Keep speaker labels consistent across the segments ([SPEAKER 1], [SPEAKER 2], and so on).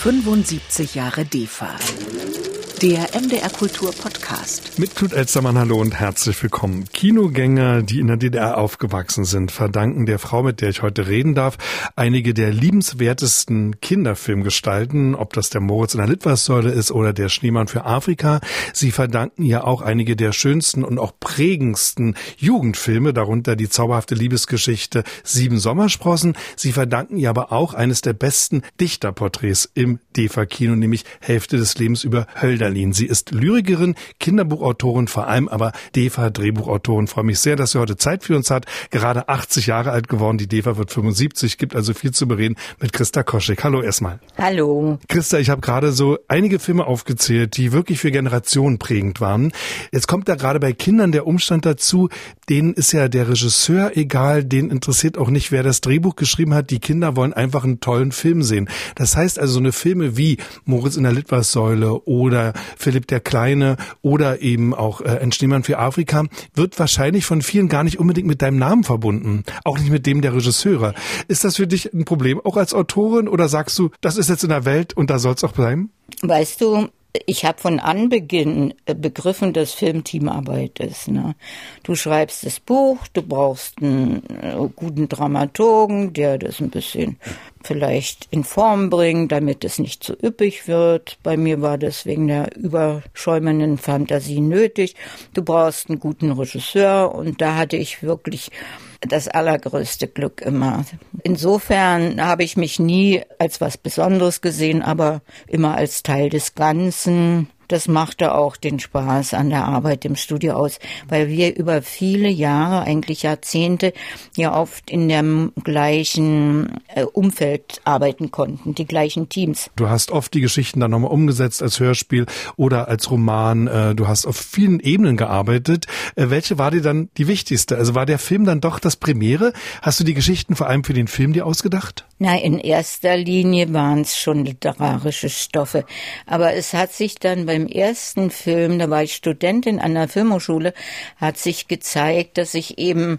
[SPEAKER 1] 75 Jahre DEFA. Der MDR Kultur Podcast.
[SPEAKER 2] Mit Knut Elstermann, hallo und herzlich willkommen. Kinogänger, die in der DDR aufgewachsen sind, verdanken der Frau, mit der ich heute reden darf, einige der liebenswertesten Kinderfilmgestalten, ob das der Moritz in der Litfaßsäule ist oder der Schneemann für Afrika. Sie verdanken ihr auch einige der schönsten und auch prägendsten Jugendfilme, darunter die zauberhafte Liebesgeschichte Sieben Sommersprossen. Sie verdanken ihr aber auch eines der besten Dichterporträts im DEFA-Kino, nämlich Hälfte des Lebens über Hölder Berlin. Sie ist Lyrikerin, Kinderbuchautorin, vor allem aber DEFA Drehbuchautorin. Freue mich sehr, dass sie heute Zeit für uns hat. Gerade 80 Jahre alt geworden. Die DEFA wird 75, gibt also viel zu bereden mit Christa Koschek. Hallo erstmal.
[SPEAKER 3] Hallo.
[SPEAKER 2] Christa, ich habe gerade so einige Filme aufgezählt, die wirklich für Generationen prägend waren. Jetzt kommt da gerade bei Kindern der Umstand dazu, denen ist ja der Regisseur egal, denen interessiert auch nicht, wer das Drehbuch geschrieben hat. Die Kinder wollen einfach einen tollen Film sehen. Das heißt also so eine Filme wie Moritz in der Litfaßsäule oder Philipp der Kleine oder eben auch äh, ein Schneemann für Afrika, wird wahrscheinlich von vielen gar nicht unbedingt mit deinem Namen verbunden. Auch nicht mit dem der Regisseure. Ist das für dich ein Problem, auch als Autorin, oder sagst du, das ist jetzt in der Welt und da soll es auch bleiben?
[SPEAKER 3] Weißt du, ich habe von Anbeginn äh, begriffen, dass Film Teamarbeit ist. Ne? Du schreibst das Buch, du brauchst einen äh, guten Dramaturgen, der das ein bisschen vielleicht in Form bringt, damit es nicht zu üppig wird. Bei mir war das wegen der überschäumenden Fantasie nötig. Du brauchst einen guten Regisseur und da hatte ich wirklich das allergrößte Glück immer. Insofern habe ich mich nie als was Besonderes gesehen, aber immer als Teil des Ganzen das machte auch den Spaß an der Arbeit im Studio aus, weil wir über viele Jahre, eigentlich Jahrzehnte, ja oft in dem gleichen äh, Umfeld arbeiten konnten, die gleichen Teams.
[SPEAKER 2] Du hast oft die Geschichten dann nochmal umgesetzt als Hörspiel oder als Roman. Äh, du hast auf vielen Ebenen gearbeitet. Äh, welche war dir dann die wichtigste? Also war der Film dann doch das Premiere? Hast du die Geschichten vor allem für den Film dir ausgedacht?
[SPEAKER 3] Na, in erster Linie waren es schon literarische Stoffe. Aber es hat sich dann bei beim ersten Film, da war ich Studentin an der Filmhochschule, hat sich gezeigt, dass ich eben,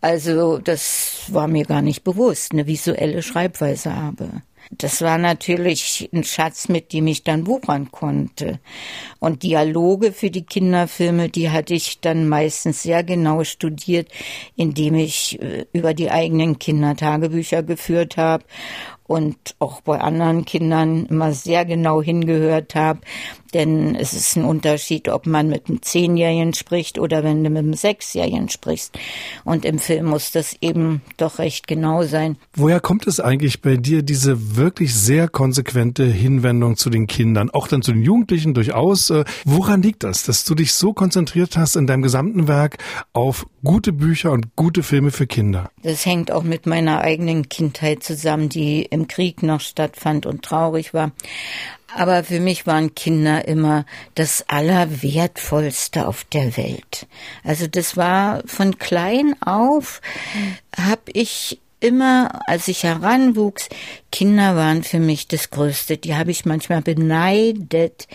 [SPEAKER 3] also das war mir gar nicht bewusst, eine visuelle Schreibweise habe. Das war natürlich ein Schatz, mit dem ich dann wuchern konnte. Und Dialoge für die Kinderfilme, die hatte ich dann meistens sehr genau studiert, indem ich äh, über die eigenen Kindertagebücher geführt habe und auch bei anderen Kindern immer sehr genau hingehört habe. Denn es ist ein Unterschied, ob man mit einem Zehnjährigen spricht oder wenn du mit einem Sechsjährigen sprichst. Und im Film muss das eben doch recht genau sein.
[SPEAKER 2] Woher kommt es eigentlich bei dir, diese wirklich sehr konsequente Hinwendung zu den Kindern, auch dann zu den Jugendlichen durchaus? Äh, woran liegt das, dass du dich so konzentriert hast in deinem gesamten Werk auf gute Bücher und gute Filme für Kinder?
[SPEAKER 3] Das hängt auch mit meiner eigenen Kindheit zusammen, die im Krieg noch stattfand und traurig war. Aber für mich waren Kinder immer das Allerwertvollste auf der Welt. Also das war von klein auf, habe ich immer, als ich heranwuchs, Kinder waren für mich das Größte. Die habe ich manchmal beneidet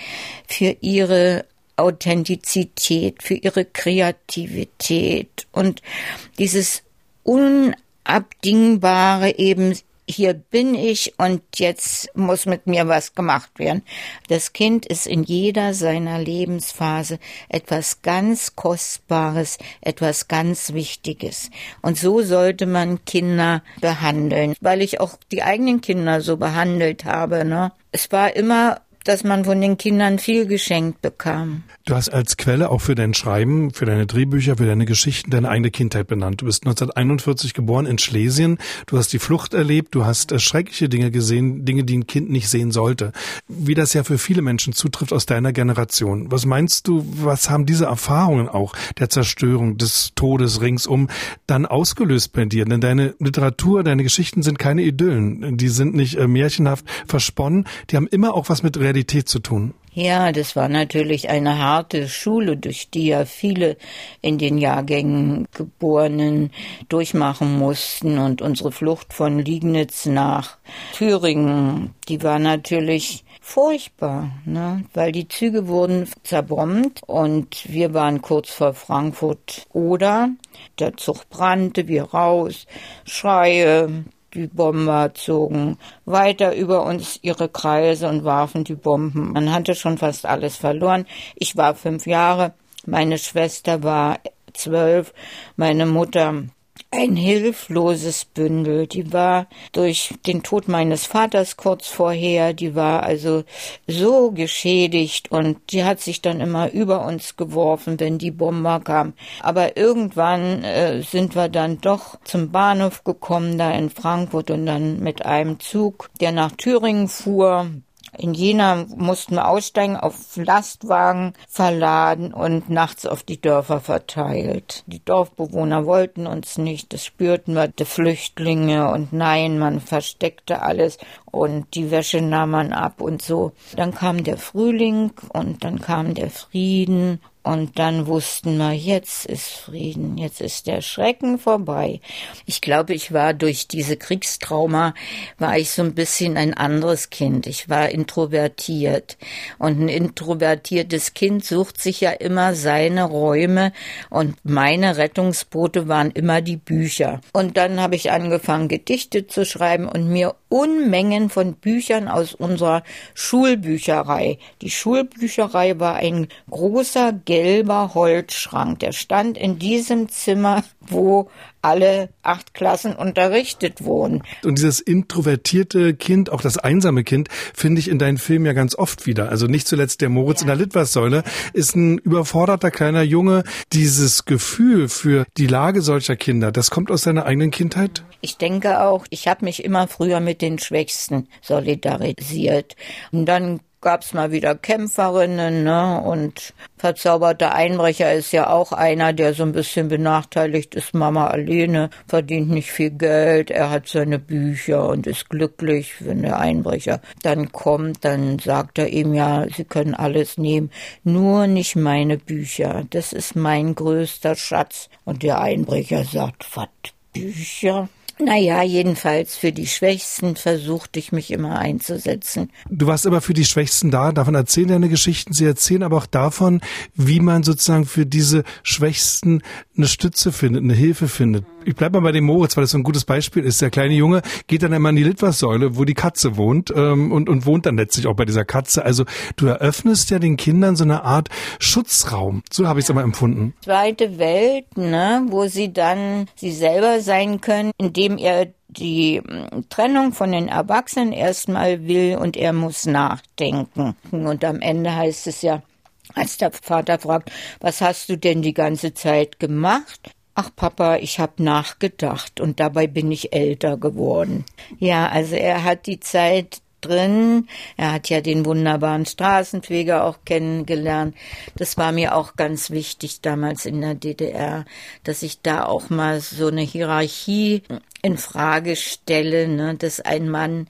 [SPEAKER 3] für ihre Authentizität, für ihre Kreativität und dieses Unabdingbare eben hier bin ich und jetzt muss mit mir was gemacht werden. Das Kind ist in jeder seiner Lebensphase etwas ganz Kostbares, etwas ganz Wichtiges. Und so sollte man Kinder behandeln, weil ich auch die eigenen Kinder so behandelt habe. Ne? Es war immer dass man von den Kindern viel geschenkt bekam.
[SPEAKER 2] Du hast als Quelle auch für dein Schreiben, für deine Drehbücher, für deine Geschichten deine eigene Kindheit benannt. Du bist 1941 geboren in Schlesien. Du hast die Flucht erlebt. Du hast äh, schreckliche Dinge gesehen, Dinge, die ein Kind nicht sehen sollte. Wie das ja für viele Menschen zutrifft aus deiner Generation. Was meinst du, was haben diese Erfahrungen auch der Zerstörung, des Todes ringsum dann ausgelöst bei dir? Denn deine Literatur, deine Geschichten sind keine Idyllen. Die sind nicht äh, märchenhaft versponnen. Die haben immer auch was mit Realität Realität zu tun.
[SPEAKER 3] Ja, das war natürlich eine harte Schule, durch die ja viele in den Jahrgängen Geborenen durchmachen mussten. Und unsere Flucht von Liegnitz nach Thüringen, die war natürlich furchtbar, ne? weil die Züge wurden zerbombt und wir waren kurz vor Frankfurt oder der Zug brannte, wir raus, Schreie, Die Bomber zogen weiter über uns ihre Kreise und warfen die Bomben. Man hatte schon fast alles verloren. Ich war fünf Jahre, meine Schwester war zwölf, meine Mutter ein hilfloses Bündel. Die war durch den Tod meines Vaters kurz vorher, die war also so geschädigt und die hat sich dann immer über uns geworfen, wenn die Bomber kam. Aber irgendwann äh, sind wir dann doch zum Bahnhof gekommen, da in Frankfurt und dann mit einem Zug, der nach Thüringen fuhr, in Jena mussten wir aussteigen, auf Lastwagen verladen und nachts auf die Dörfer verteilt. Die Dorfbewohner wollten uns nicht, das spürten wir, die Flüchtlinge und nein, man versteckte alles und die Wäsche nahm man ab und so. Dann kam der Frühling und dann kam der Frieden und dann wussten wir, jetzt ist Frieden, jetzt ist der Schrecken vorbei. Ich glaube, ich war durch diese Kriegstrauma, war ich so ein bisschen ein anderes Kind. Ich war introvertiert. Und ein introvertiertes Kind sucht sich ja immer seine Räume. Und meine Rettungsboote waren immer die Bücher. Und dann habe ich angefangen, Gedichte zu schreiben und mir Unmengen von Büchern aus unserer Schulbücherei. Die Schulbücherei war ein großer gelber Holzschrank. Der stand in diesem Zimmer, wo alle acht Klassen unterrichtet wurden.
[SPEAKER 2] Und dieses introvertierte Kind, auch das einsame Kind, finde ich in deinen Filmen ja ganz oft wieder. Also nicht zuletzt der Moritz ja. in der Litwassäule ist ein überforderter kleiner Junge. Dieses Gefühl für die Lage solcher Kinder, das kommt aus seiner eigenen Kindheit?
[SPEAKER 3] Ich denke auch, ich habe mich immer früher mit den Schwächsten solidarisiert. Und dann gab's mal wieder Kämpferinnen, ne? Und verzauberter Einbrecher ist ja auch einer, der so ein bisschen benachteiligt ist. Mama alleine verdient nicht viel Geld, er hat seine Bücher und ist glücklich, wenn der Einbrecher dann kommt, dann sagt er ihm ja, sie können alles nehmen, nur nicht meine Bücher. Das ist mein größter Schatz. Und der Einbrecher sagt, was Bücher? Naja, jedenfalls für die Schwächsten versuchte ich mich immer einzusetzen.
[SPEAKER 2] Du warst aber für die Schwächsten da, davon erzählen deine Geschichten. Sie erzählen aber auch davon, wie man sozusagen für diese Schwächsten eine Stütze findet, eine Hilfe findet. Ich bleib mal bei dem Moritz, weil das so ein gutes Beispiel ist. Der kleine Junge geht dann immer in die Litwassäule, wo die Katze wohnt ähm, und, und wohnt dann letztlich auch bei dieser Katze. Also du eröffnest ja den Kindern so eine Art Schutzraum. So habe ich es immer empfunden.
[SPEAKER 3] Zweite Welt, ne, wo sie dann sie selber sein können, indem er die hm, Trennung von den Erwachsenen erstmal will und er muss nachdenken. Und am Ende heißt es ja, als der Vater fragt, was hast du denn die ganze Zeit gemacht? Ach Papa, ich habe nachgedacht und dabei bin ich älter geworden. Ja, also er hat die Zeit drin. Er hat ja den wunderbaren Straßenpfleger auch kennengelernt. Das war mir auch ganz wichtig damals in der DDR, dass ich da auch mal so eine Hierarchie in Frage stelle, ne, dass ein Mann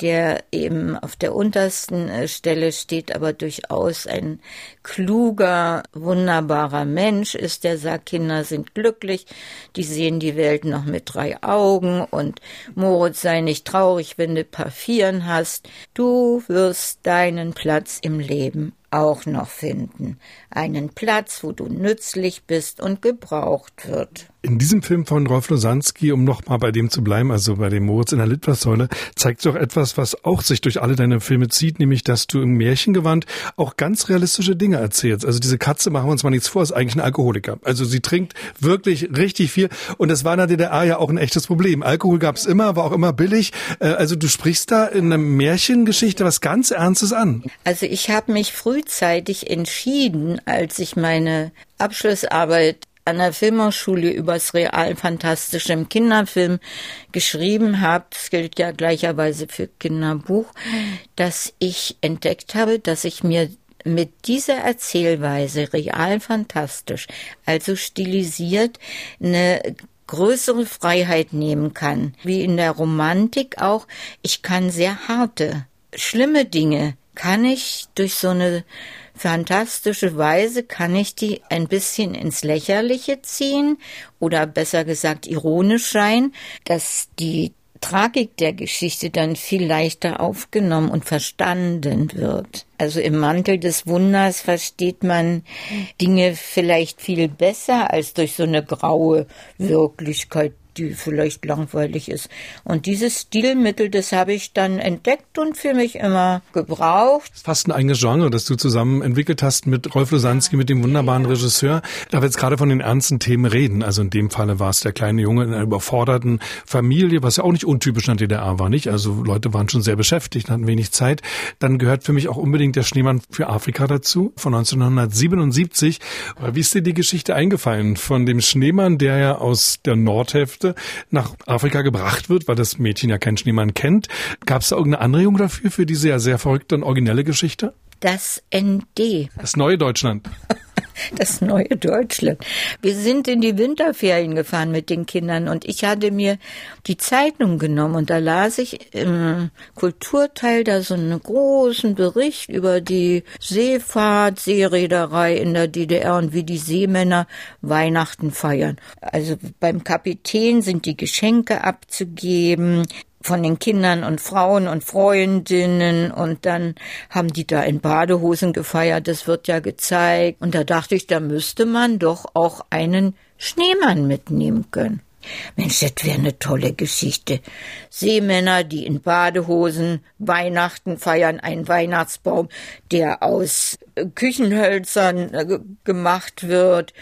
[SPEAKER 3] der eben auf der untersten äh, Stelle steht, aber durchaus ein kluger, wunderbarer Mensch ist, der sagt, Kinder sind glücklich, die sehen die Welt noch mit drei Augen und Moritz sei nicht traurig, wenn du paar Vieren hast. Du wirst deinen Platz im Leben auch noch finden. Einen Platz, wo du nützlich bist und gebraucht wird.
[SPEAKER 2] In diesem Film von Rolf Losanski, um nochmal bei dem zu bleiben, also bei dem Moritz in der Litfaßsäule, zeigt doch etwas, was auch sich durch alle deine Filme zieht, nämlich, dass du im Märchengewand auch ganz realistische Dinge erzählst. Also diese Katze, machen wir uns mal nichts vor, ist eigentlich ein Alkoholiker. Also sie trinkt wirklich richtig viel und das war in der DDR ja auch ein echtes Problem. Alkohol gab es immer, war auch immer billig. Äh, also du sprichst da in einer Märchengeschichte was ganz Ernstes an.
[SPEAKER 3] Also ich habe mich frühzeitig entschieden, als ich meine Abschlussarbeit an der Filmhochschule übers Realfantastische im Kinderfilm geschrieben habe, das gilt ja gleicherweise für Kinderbuch, dass ich entdeckt habe, dass ich mir mit dieser Erzählweise realfantastisch, also stilisiert, eine größere Freiheit nehmen kann. Wie in der Romantik auch. Ich kann sehr harte, schlimme Dinge kann ich durch so eine fantastische Weise kann ich die ein bisschen ins Lächerliche ziehen oder besser gesagt ironisch sein, dass die Tragik der Geschichte dann viel leichter aufgenommen und verstanden wird. Also im Mantel des Wunders versteht man Dinge vielleicht viel besser als durch so eine graue Wirklichkeit, die vielleicht langweilig ist. Und dieses Stilmittel, das habe ich dann entdeckt und für mich immer gebraucht.
[SPEAKER 2] Fast ein eigenes Genre, das du zusammen entwickelt hast mit Rolf Losanski, mit dem wunderbaren Regisseur. Da wir jetzt gerade von den ernsten Themen reden, also in dem Falle war es der kleine Junge in einer überforderten Familie, was ja auch nicht untypisch der DDR war, nicht? Also Leute waren schon sehr beschäftigt, hatten wenig Zeit. Dann gehört für mich auch unbedingt der Schneemann für Afrika dazu, von 1977. Wie ist dir die Geschichte eingefallen von dem Schneemann, der ja aus der Nordhälfte nach Afrika gebracht wird, weil das Mädchen ja keinen Schneemann kennt? Gab es da irgendeine Anregung dafür, für diese ja sehr verrückte und originelle Geschichte?
[SPEAKER 3] Das ND.
[SPEAKER 2] Das neue Deutschland.
[SPEAKER 3] Das neue Deutschland. Wir sind in die Winterferien gefahren mit den Kindern und ich hatte mir die Zeitung genommen und da las ich im Kulturteil da so einen großen Bericht über die Seefahrt, Seereederei in der DDR und wie die Seemänner Weihnachten feiern. Also beim Kapitän sind die Geschenke abzugeben von den Kindern und Frauen und Freundinnen und dann haben die da in Badehosen gefeiert, das wird ja gezeigt. Und da dachte ich, da müsste man doch auch einen Schneemann mitnehmen können. Mensch, das wäre eine tolle Geschichte. Seemänner, die in Badehosen Weihnachten feiern, ein Weihnachtsbaum, der aus äh, Küchenhölzern äh, gemacht wird.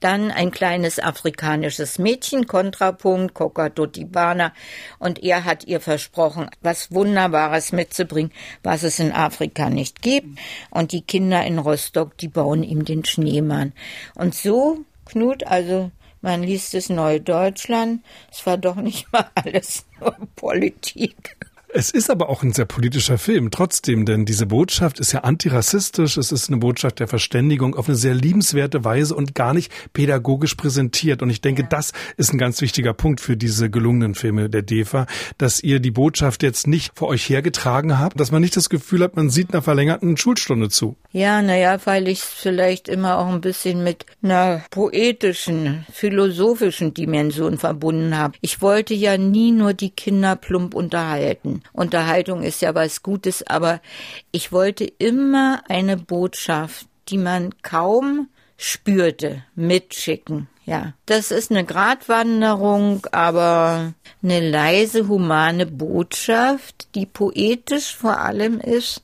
[SPEAKER 3] Dann ein kleines afrikanisches Mädchen, Kontrapunkt, Kokatotibana. Und er hat ihr versprochen, was Wunderbares mitzubringen, was es in Afrika nicht gibt. Und die Kinder in Rostock, die bauen ihm den Schneemann. Und so Knut also man liest es Neue Deutschland. Es war doch nicht mal alles nur Politik.
[SPEAKER 2] Es ist aber auch ein sehr politischer Film, trotzdem, denn diese Botschaft ist ja antirassistisch, es ist eine Botschaft der Verständigung auf eine sehr liebenswerte Weise und gar nicht pädagogisch präsentiert. Und ich denke, ja. das ist ein ganz wichtiger Punkt für diese gelungenen Filme der DEFA, dass ihr die Botschaft jetzt nicht vor euch hergetragen habt, dass man nicht das Gefühl hat, man sieht einer verlängerten Schulstunde zu.
[SPEAKER 3] Ja, naja, weil ich es vielleicht immer auch ein bisschen mit einer poetischen, philosophischen Dimension verbunden habe. Ich wollte ja nie nur die Kinder plump unterhalten. Unterhaltung ist ja was Gutes, aber ich wollte immer eine Botschaft, die man kaum spürte, mitschicken. Ja, das ist eine Gratwanderung, aber eine leise, humane Botschaft, die poetisch vor allem ist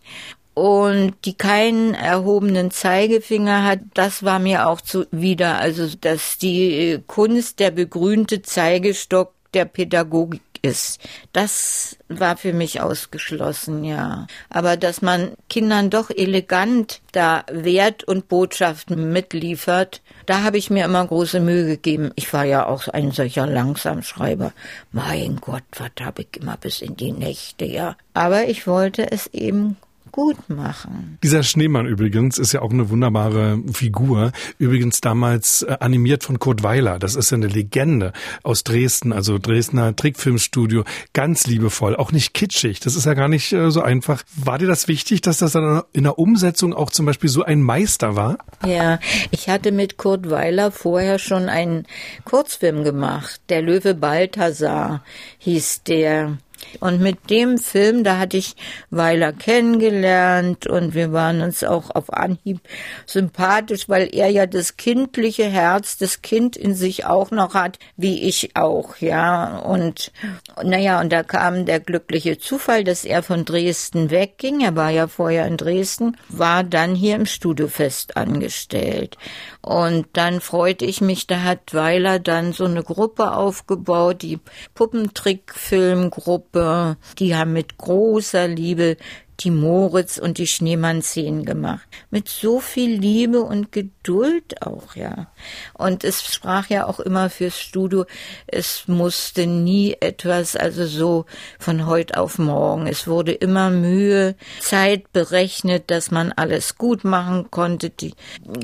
[SPEAKER 3] und die keinen erhobenen Zeigefinger hat, das war mir auch zuwider. Also, dass die Kunst der begrünte Zeigestock der Pädagogik ist. Das war für mich ausgeschlossen, ja. Aber dass man Kindern doch elegant da Wert und Botschaften mitliefert, da habe ich mir immer große Mühe gegeben. Ich war ja auch ein solcher Langsamschreiber. Mein Gott, was habe ich immer bis in die Nächte, ja. Aber ich wollte es eben gut machen.
[SPEAKER 2] Dieser Schneemann übrigens ist ja auch eine wunderbare Figur. Übrigens damals äh, animiert von Kurt Weiler. Das ist ja eine Legende aus Dresden, also Dresdner Trickfilmstudio. Ganz liebevoll, auch nicht kitschig. Das ist ja gar nicht äh, so einfach. War dir das wichtig, dass das dann in der Umsetzung auch zum Beispiel so ein Meister war?
[SPEAKER 3] Ja, ich hatte mit Kurt Weiler vorher schon einen Kurzfilm gemacht. Der Löwe Balthasar hieß der. Und mit dem Film, da hatte ich Weiler kennengelernt und wir waren uns auch auf Anhieb sympathisch, weil er ja das kindliche Herz, das Kind in sich auch noch hat, wie ich auch, ja. Und naja, und da kam der glückliche Zufall, dass er von Dresden wegging. Er war ja vorher in Dresden, war dann hier im Studio fest angestellt. Und dann freute ich mich, da hat Weiler dann so eine Gruppe aufgebaut, die Puppentrickfilmgruppe. Die haben mit großer Liebe die Moritz und die Schneemann-Szenen gemacht. Mit so viel Liebe und Geduld auch, ja. Und es sprach ja auch immer fürs Studio, es musste nie etwas, also so von heute auf morgen. Es wurde immer Mühe, Zeit berechnet, dass man alles gut machen konnte. Die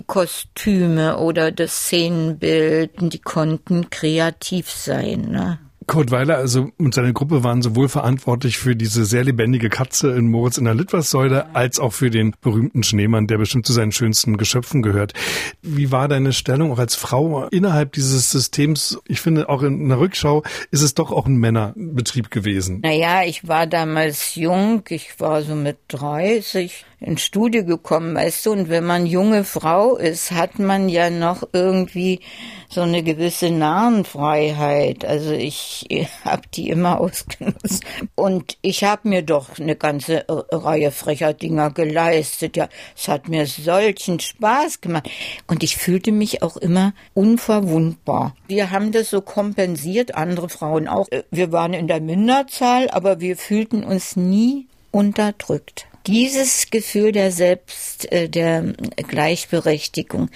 [SPEAKER 3] Kostüme oder das Szenenbild, die konnten kreativ sein, ne?
[SPEAKER 2] Kurt Weiler also und seine Gruppe waren sowohl verantwortlich für diese sehr lebendige Katze in Moritz in der Litwassäule als auch für den berühmten Schneemann, der bestimmt zu seinen schönsten Geschöpfen gehört. Wie war deine Stellung auch als Frau innerhalb dieses Systems? Ich finde, auch in der Rückschau ist es doch auch ein Männerbetrieb gewesen.
[SPEAKER 3] Naja, ich war damals jung, ich war so mit 30. ins Studio gekommen, weißt du, und wenn man junge Frau ist, hat man ja noch irgendwie so eine gewisse Narrenfreiheit. Also ich habe die immer ausgenutzt. Und ich habe mir doch eine ganze Reihe frecher Dinger geleistet. Ja, es hat mir solchen Spaß gemacht. Und ich fühlte mich auch immer unverwundbar. Wir haben das so kompensiert, andere Frauen auch. Wir waren in der Minderzahl, aber wir fühlten uns nie unterdrückt. Dieses Gefühl der Selbst, äh, der Gleichberechtigung,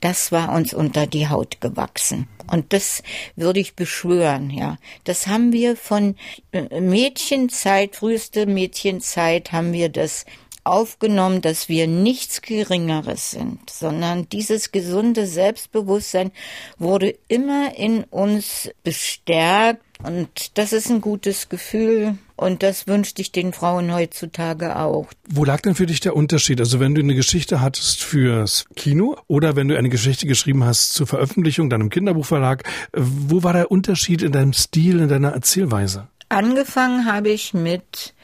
[SPEAKER 3] das war uns unter die Haut gewachsen. Und das würde ich beschwören, ja. Das haben wir von äh, Mädchenzeit, früheste Mädchenzeit haben wir das aufgenommen, dass wir nichts Geringeres sind, sondern dieses gesunde Selbstbewusstsein wurde immer in uns bestärkt und das ist ein gutes Gefühl und das wünschte ich den Frauen heutzutage auch.
[SPEAKER 2] Wo lag denn für dich der Unterschied? Also wenn du eine Geschichte hattest fürs Kino oder wenn du eine Geschichte geschrieben hast zur Veröffentlichung, deinem Kinderbuchverlag, wo war der Unterschied in deinem Stil, in deiner Erzählweise?
[SPEAKER 3] Angefangen habe ich mit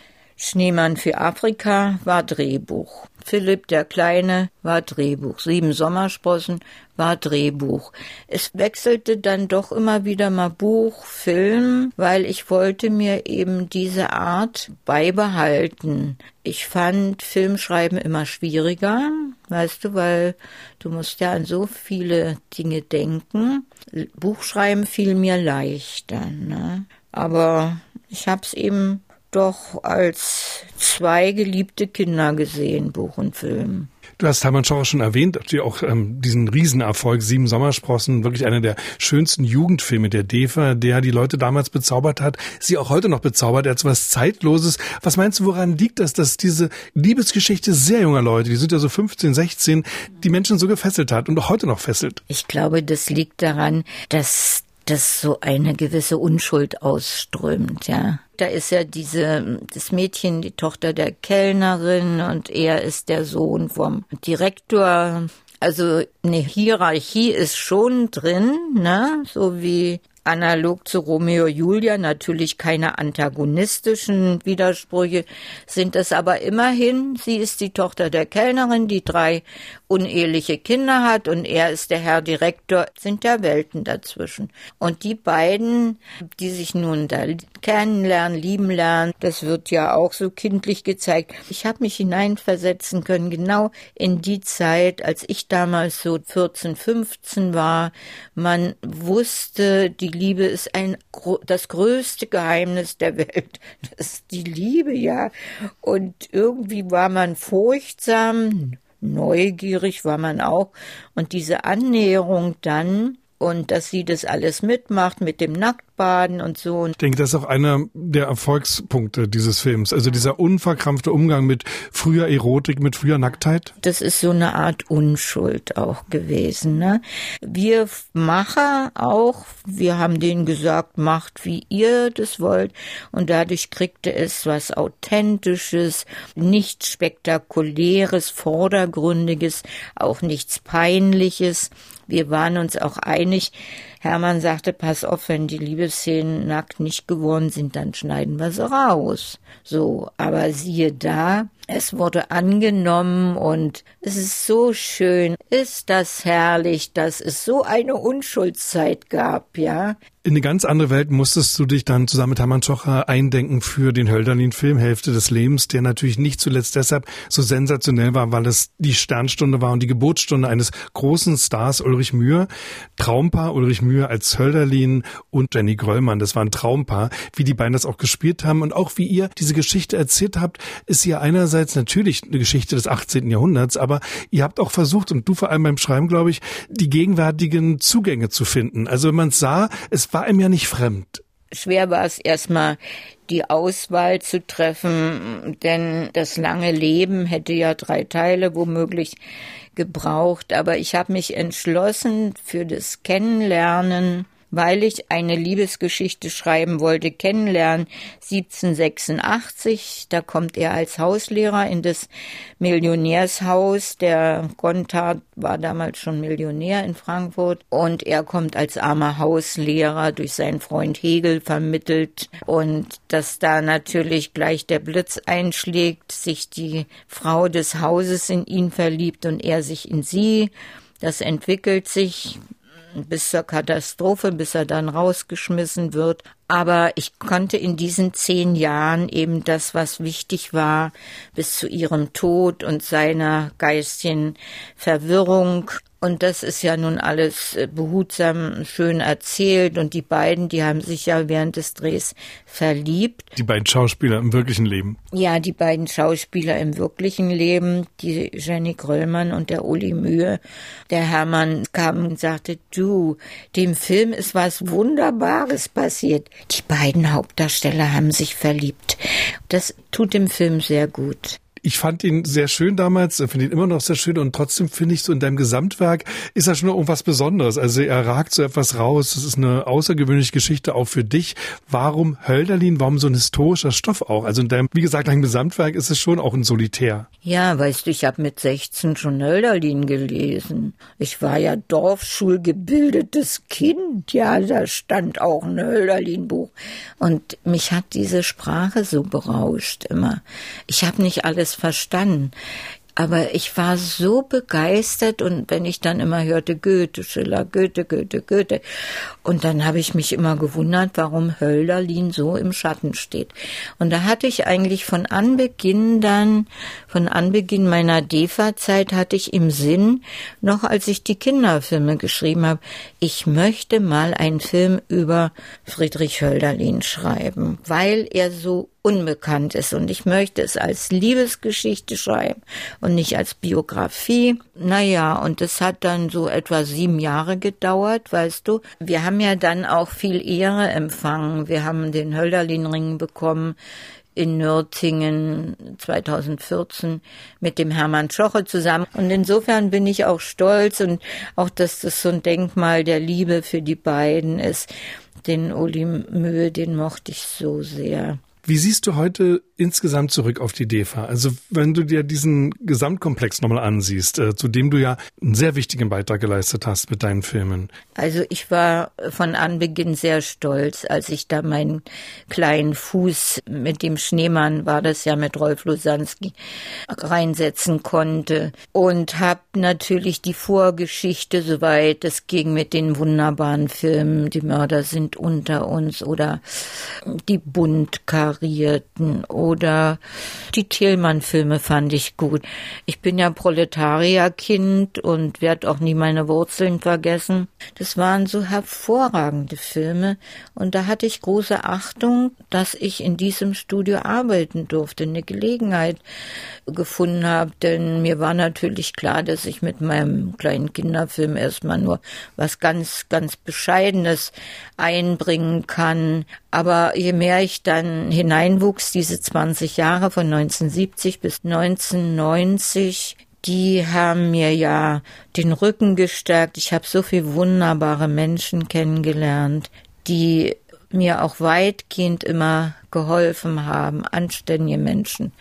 [SPEAKER 3] Schneemann für Afrika war Drehbuch. Philipp der Kleine war Drehbuch. Sieben Sommersprossen war Drehbuch. Es wechselte dann doch immer wieder mal Buch, Film, weil ich wollte mir eben diese Art beibehalten. Ich fand Filmschreiben immer schwieriger, weißt du, weil du musst ja an so viele Dinge denken. Buchschreiben fiel mir leichter, ne? Aber ich hab's eben doch als zwei geliebte Kinder gesehen, Buch und Film.
[SPEAKER 2] Du hast Hermann Schauer schon erwähnt, die auch ähm, diesen Riesenerfolg Sieben Sommersprossen, wirklich einer der schönsten Jugendfilme der DEFA, der die Leute damals bezaubert hat, sie auch heute noch bezaubert, als was Zeitloses. Was meinst du, woran liegt das, dass diese Liebesgeschichte sehr junger Leute, die sind ja so 15, 16, die Menschen so gefesselt hat und auch heute noch fesselt?
[SPEAKER 3] Ich glaube, das liegt daran, dass das so eine gewisse Unschuld ausströmt, ja. Da ist ja diese, das Mädchen, die Tochter der Kellnerin und er ist der Sohn vom Direktor. Also eine Hierarchie ist schon drin, ne, so wie analog zu Romeo Julia natürlich keine antagonistischen Widersprüche, sind es aber immerhin, sie ist die Tochter der Kellnerin, die drei uneheliche Kinder hat und er ist der Herr Direktor, sind ja Welten dazwischen. Und die beiden, die sich nun da kennenlernen, lieben lernen, das wird ja auch so kindlich gezeigt. Ich habe mich hineinversetzen können, genau in die Zeit, als ich damals so 14, 15 war. Man wusste, die Liebe ist ein das größte Geheimnis der Welt. Das ist die Liebe, ja. Und irgendwie war man furchtsam, neugierig war man auch. Und diese Annäherung dann, und dass sie das alles mitmacht mit dem Nacktbaden und so.
[SPEAKER 2] Ich denke, das ist auch einer der Erfolgspunkte dieses Films. Also dieser unverkrampfte Umgang mit früher Erotik, mit früher Nacktheit.
[SPEAKER 3] Das ist so eine Art Unschuld auch gewesen. Ne? Wir Macher auch, wir haben denen gesagt, macht wie ihr das wollt. Und dadurch kriegte es was Authentisches, nichts Spektakuläres, Vordergründiges, auch nichts Peinliches. Wir waren uns auch einig. Hermann sagte, pass auf, wenn die Liebesszenen nackt nicht geworden sind, dann schneiden wir sie raus. So, aber siehe da, es wurde angenommen und es ist so schön, ist das herrlich, dass es so eine Unschuldszeit gab, ja
[SPEAKER 2] in eine ganz andere Welt musstest du dich dann zusammen mit Hermann Schocher eindenken für den Hölderlin-Film Hälfte des Lebens, der natürlich nicht zuletzt deshalb so sensationell war, weil es die Sternstunde war und die Geburtsstunde eines großen Stars Ulrich Mühe. Traumpaar Ulrich Mühe als Hölderlin und Jenny Gröllmann. Das war ein Traumpaar. Wie die beiden das auch gespielt haben und auch wie ihr diese Geschichte erzählt habt, ist ja einerseits natürlich eine Geschichte des 18. Jahrhunderts, aber ihr habt auch versucht und du vor allem beim Schreiben, glaube ich, die gegenwärtigen Zugänge zu finden. Also wenn man sah, es war ihm ja nicht fremd.
[SPEAKER 3] Schwer war es erstmal, die Auswahl zu treffen, denn das lange Leben hätte ja drei Teile womöglich gebraucht. Aber ich habe mich entschlossen für das Kennenlernen weil ich eine Liebesgeschichte schreiben wollte, kennenlernen. 1786, da kommt er als Hauslehrer in das Millionärshaus. Der Gontard war damals schon Millionär in Frankfurt und er kommt als armer Hauslehrer durch seinen Freund Hegel vermittelt und dass da natürlich gleich der Blitz einschlägt, sich die Frau des Hauses in ihn verliebt und er sich in sie. Das entwickelt sich bis zur Katastrophe, bis er dann rausgeschmissen wird. Aber ich konnte in diesen zehn Jahren eben das, was wichtig war, bis zu ihrem Tod und seiner geistigen Verwirrung und das ist ja nun alles äh, behutsam schön erzählt. Und die beiden, die haben sich ja während des Drehs verliebt.
[SPEAKER 2] Die beiden Schauspieler im wirklichen Leben.
[SPEAKER 3] Ja, die beiden Schauspieler im wirklichen Leben, die Jenny Gröllmann und der Uli Mühe. Der Hermann kam und sagte, du, dem Film ist was Wunderbares passiert. Die beiden Hauptdarsteller haben sich verliebt. Das tut dem Film sehr gut
[SPEAKER 2] ich fand ihn sehr schön damals, finde ihn immer noch sehr schön und trotzdem finde ich so in deinem Gesamtwerk ist er schon irgendwas Besonderes. Also er ragt so etwas raus. Das ist eine außergewöhnliche Geschichte auch für dich. Warum Hölderlin? Warum so ein historischer Stoff auch? Also in deinem, wie gesagt, deinem Gesamtwerk ist es schon auch ein Solitär.
[SPEAKER 3] Ja, weißt du, ich habe mit 16 schon Hölderlin gelesen. Ich war ja Dorfschulgebildetes Kind. Ja, da stand auch ein Hölderlin-Buch. Und mich hat diese Sprache so berauscht immer. Ich habe nicht alles verstanden. Aber ich war so begeistert und wenn ich dann immer hörte Goethe, Schiller, Goethe, Goethe, Goethe. Und dann habe ich mich immer gewundert, warum Hölderlin so im Schatten steht. Und da hatte ich eigentlich von Anbeginn dann, von Anbeginn meiner DEFA-Zeit hatte ich im Sinn, noch als ich die Kinderfilme geschrieben habe, ich möchte mal einen Film über Friedrich Hölderlin schreiben, weil er so unbekannt ist und ich möchte es als Liebesgeschichte schreiben und nicht als Biografie. Naja, und es hat dann so etwa sieben Jahre gedauert, weißt du. Wir haben ja dann auch viel Ehre empfangen. Wir haben den Hölderlin-Ring bekommen in Nürtingen 2014 mit dem Hermann Schoche zusammen. Und insofern bin ich auch stolz und auch, dass das so ein Denkmal der Liebe für die beiden ist. Den Uli Mühe, den mochte ich so sehr.
[SPEAKER 2] Wie siehst du heute insgesamt zurück auf die DEFA? Also wenn du dir diesen Gesamtkomplex nochmal ansiehst, äh, zu dem du ja einen sehr wichtigen Beitrag geleistet hast mit deinen Filmen.
[SPEAKER 3] Also ich war von Anbeginn sehr stolz, als ich da meinen kleinen Fuß mit dem Schneemann, war das ja mit Rolf Lusanski, reinsetzen konnte und habe natürlich die Vorgeschichte, soweit es ging mit den wunderbaren Filmen, die Mörder sind unter uns oder die Bundkarte Karierten oder die Thielmann-Filme fand ich gut. Ich bin ja Proletarierkind und werde auch nie meine Wurzeln vergessen. Das waren so hervorragende Filme und da hatte ich große Achtung, dass ich in diesem Studio arbeiten durfte, eine Gelegenheit gefunden habe, denn mir war natürlich klar, dass ich mit meinem kleinen Kinderfilm erstmal nur was ganz, ganz Bescheidenes einbringen kann. Aber je mehr ich dann hineinwuchs, diese 20 Jahre von 1970 bis 1990, die haben mir ja den Rücken gestärkt. Ich habe so viele wunderbare Menschen kennengelernt, die mir auch weitgehend immer geholfen haben, anständige Menschen,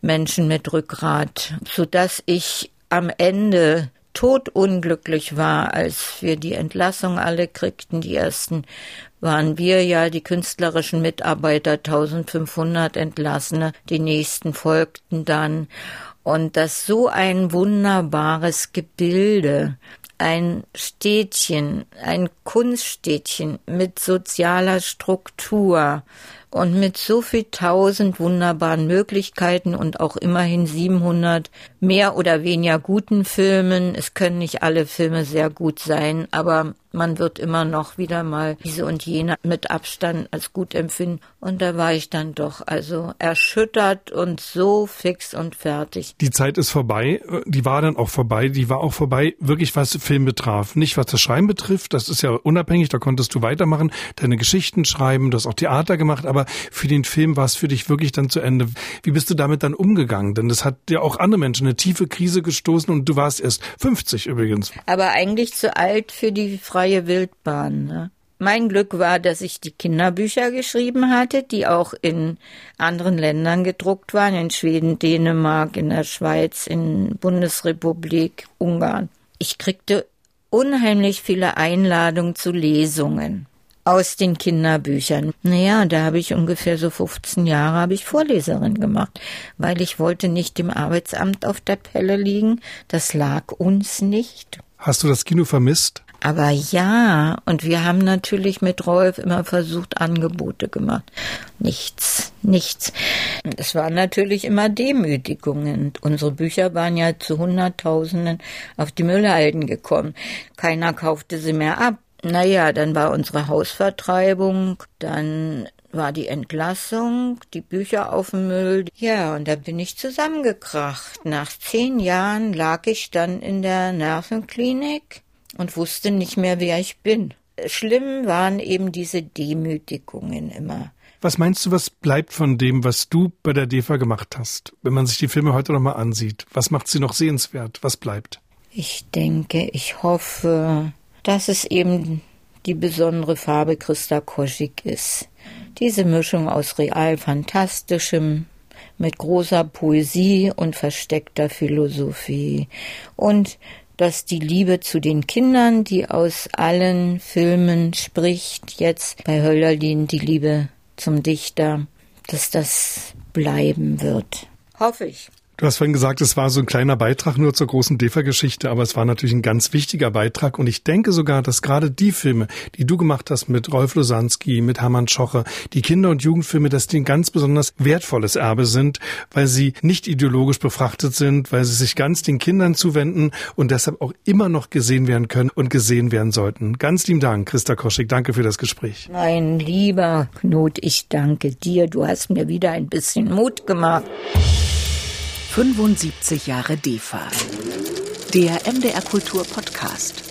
[SPEAKER 3] Menschen mit Rückgrat, so dass ich am Ende todunglücklich war, als wir die Entlassung alle kriegten, die ersten waren wir ja die künstlerischen Mitarbeiter, 1500 Entlassene, die nächsten folgten dann. Und das so ein wunderbares Gebilde, ein Städtchen, ein Kunststädtchen mit sozialer Struktur, und mit so viel tausend wunderbaren Möglichkeiten und auch immerhin 700 mehr oder weniger guten Filmen. Es können nicht alle Filme sehr gut sein, aber man wird immer noch wieder mal diese und jene mit Abstand als gut empfinden. Und da war ich dann doch also erschüttert und so fix und fertig.
[SPEAKER 2] Die Zeit ist vorbei. Die war dann auch vorbei. Die war auch vorbei, wirklich was Film betraf. Nicht was das Schreiben betrifft. Das ist ja unabhängig. Da konntest du weitermachen, deine Geschichten schreiben. Du hast auch Theater gemacht. Aber für den Film war es für dich wirklich dann zu Ende. Wie bist du damit dann umgegangen? Denn das hat ja auch andere Menschen eine tiefe Krise gestoßen und du warst erst 50 übrigens.
[SPEAKER 3] Aber eigentlich zu alt für die freie Wildbahn. Ne? Mein Glück war, dass ich die Kinderbücher geschrieben hatte, die auch in anderen Ländern gedruckt waren, in Schweden, Dänemark, in der Schweiz, in Bundesrepublik, Ungarn. Ich kriegte unheimlich viele Einladungen zu Lesungen aus den Kinderbüchern. Naja, da habe ich ungefähr so 15 Jahre habe ich Vorleserin gemacht, weil ich wollte nicht dem Arbeitsamt auf der Pelle liegen. Das lag uns nicht.
[SPEAKER 2] Hast du das Kino vermisst?
[SPEAKER 3] Aber ja, und wir haben natürlich mit Rolf immer versucht, Angebote gemacht. Nichts, nichts. Es waren natürlich immer Demütigungen. Unsere Bücher waren ja zu Hunderttausenden auf die Müllhalden gekommen. Keiner kaufte sie mehr ab. Naja, dann war unsere Hausvertreibung, dann war die Entlassung, die Bücher auf dem Müll. Ja, und da bin ich zusammengekracht. Nach zehn Jahren lag ich dann in der Nervenklinik und wusste nicht mehr, wer ich bin. Schlimm waren eben diese Demütigungen immer.
[SPEAKER 2] Was meinst du, was bleibt von dem, was du bei der DEFA gemacht hast? Wenn man sich die Filme heute nochmal ansieht, was macht sie noch sehenswert? Was bleibt?
[SPEAKER 3] Ich denke, ich hoffe, dass es eben die besondere Farbe Christa Koschik ist. Diese Mischung aus real fantastischem, mit großer Poesie und versteckter Philosophie und dass die Liebe zu den Kindern, die aus allen Filmen spricht, jetzt bei Hölderlin die Liebe zum Dichter, dass das bleiben wird. Hoffe ich.
[SPEAKER 2] Du hast vorhin gesagt, es war so ein kleiner Beitrag nur zur großen DEFA-Geschichte, aber es war natürlich ein ganz wichtiger Beitrag. Und ich denke sogar, dass gerade die Filme, die du gemacht hast mit Rolf Losanski, mit Hermann Schoche, die Kinder- und Jugendfilme, dass die ein ganz besonders wertvolles Erbe sind, weil sie nicht ideologisch befrachtet sind, weil sie sich ganz den Kindern zuwenden und deshalb auch immer noch gesehen werden können und gesehen werden sollten. Ganz lieben Dank, Christa Koschik. Danke für das Gespräch.
[SPEAKER 3] Mein lieber Knut, ich danke dir. Du hast mir wieder ein bisschen Mut gemacht.
[SPEAKER 1] 75 Jahre DEFA. Der MDR Kultur Podcast.